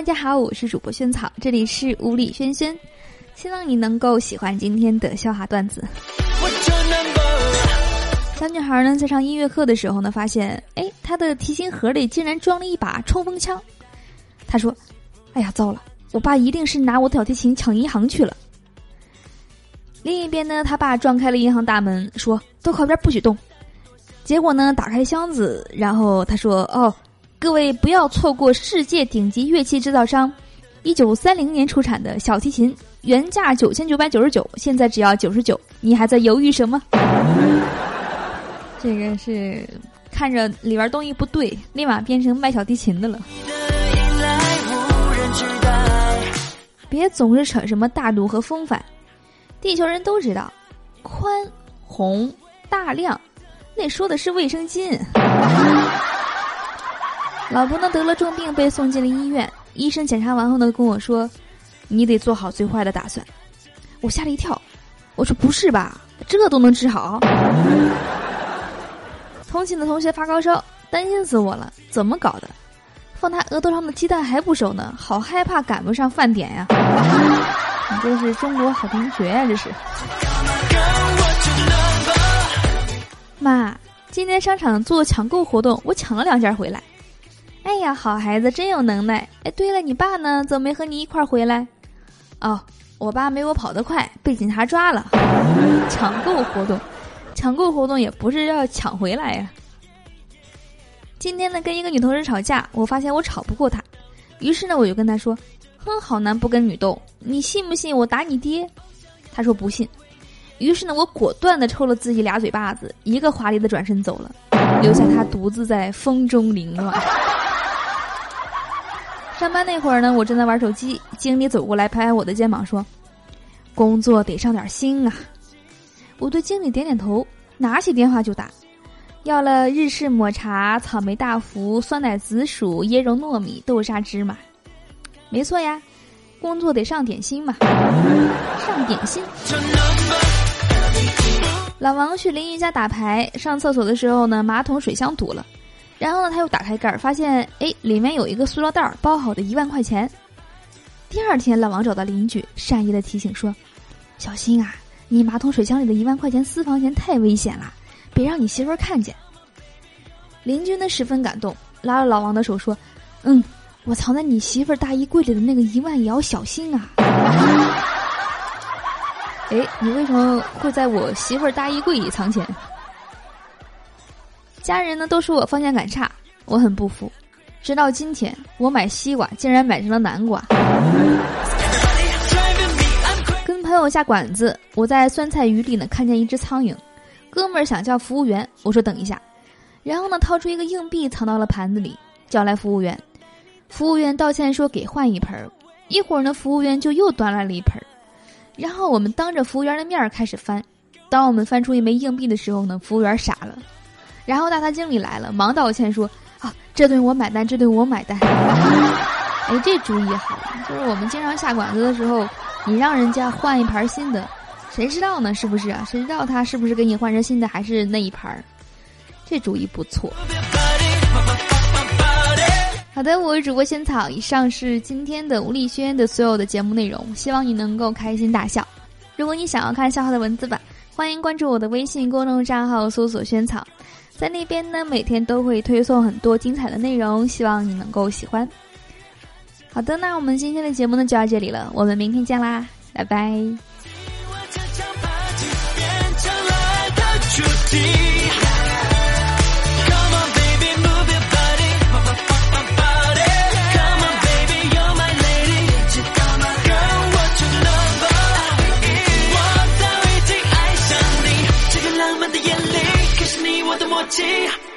大家好，我是主播萱草，这里是无理轩轩，希望你能够喜欢今天的笑话段子。小女孩呢，在上音乐课的时候呢，发现，哎，她的提琴盒里竟然装了一把冲锋枪。她说：“哎呀，糟了，我爸一定是拿我的小提琴抢银行去了。”另一边呢，他爸撞开了银行大门，说：“都靠边，不许动。”结果呢，打开箱子，然后他说：“哦，各位不要错过世界顶级乐器制造商，一九三零年出产的小提琴，原价九千九百九十九，现在只要九十九，你还在犹豫什么？”这个是看着里边东西不对，立马变成卖小提琴的了。别总是扯什么大度和风范。地球人都知道，宽、宏、大量，那说的是卫生巾。老婆呢得了重病，被送进了医院。医生检查完后呢跟我说：“你得做好最坏的打算。”我吓了一跳，我说：“不是吧？这都能治好？” 同寝的同学发高烧，担心死我了，怎么搞的？放他额头上的鸡蛋还不熟呢，好害怕赶不上饭点呀！你这是中国好同学呀，这是。妈，今天商场做抢购活动，我抢了两件回来。哎呀，好孩子，真有能耐！哎，对了，你爸呢？怎么没和你一块儿回来？哦，我爸没我跑得快，被警察抓了。抢购活动，抢购活动也不是要抢回来呀。今天呢，跟一个女同事吵架，我发现我吵不过她，于是呢，我就跟她说。哼，好男不跟女斗，你信不信我打你爹？她说不信。于是呢，我果断的抽了自己俩嘴巴子，一个华丽的转身走了，留下他独自在风中凌乱。上班那会儿呢，我正在玩手机，经理走过来拍拍我的肩膀说：“工作得上点心啊。”我对经理点点头，拿起电话就打，要了日式抹茶、草莓大福、酸奶紫薯、椰蓉糯米、豆沙芝麻。没错呀，工作得上点心嘛，上点心。老王去邻居家打牌，上厕所的时候呢，马桶水箱堵了，然后呢，他又打开盖儿，发现哎，里面有一个塑料袋儿，包好的一万块钱。第二天，老王找到邻居，善意的提醒说：“小心啊，你马桶水箱里的一万块钱私房钱太危险了，别让你媳妇儿看见。”邻居呢十分感动，拉了老王的手说：“嗯。”我藏在你媳妇儿大衣柜里的那个一万也要小心啊！哎，你为什么会在我媳妇儿大衣柜里藏钱？家人呢都说我方向感差，我很不服。直到今天，我买西瓜竟然买成了南瓜。跟朋友下馆子，我在酸菜鱼里呢看见一只苍蝇，哥们儿想叫服务员，我说等一下，然后呢掏出一个硬币藏到了盘子里，叫来服务员。服务员道歉说：“给换一盆儿。”一会儿呢，服务员就又端来了一盆儿。然后我们当着服务员的面儿开始翻。当我们翻出一枚硬币的时候呢，服务员傻了。然后大堂经理来了，忙道歉说：“啊，这顿我买单，这顿我买单。”哎，这主意好，就是我们经常下馆子的时候，你让人家换一盘新的，谁知道呢？是不是啊？谁知道他是不是给你换成新的，还是那一盘儿？这主意不错。好的，我是主播仙草。以上是今天的吴丽轩的所有的节目内容，希望你能够开心大笑。如果你想要看笑话的文字版，欢迎关注我的微信公众账号，搜索“萱草”，在那边呢，每天都会推送很多精彩的内容，希望你能够喜欢。好的，那我们今天的节目呢就到这里了，我们明天见啦，拜拜。我的起。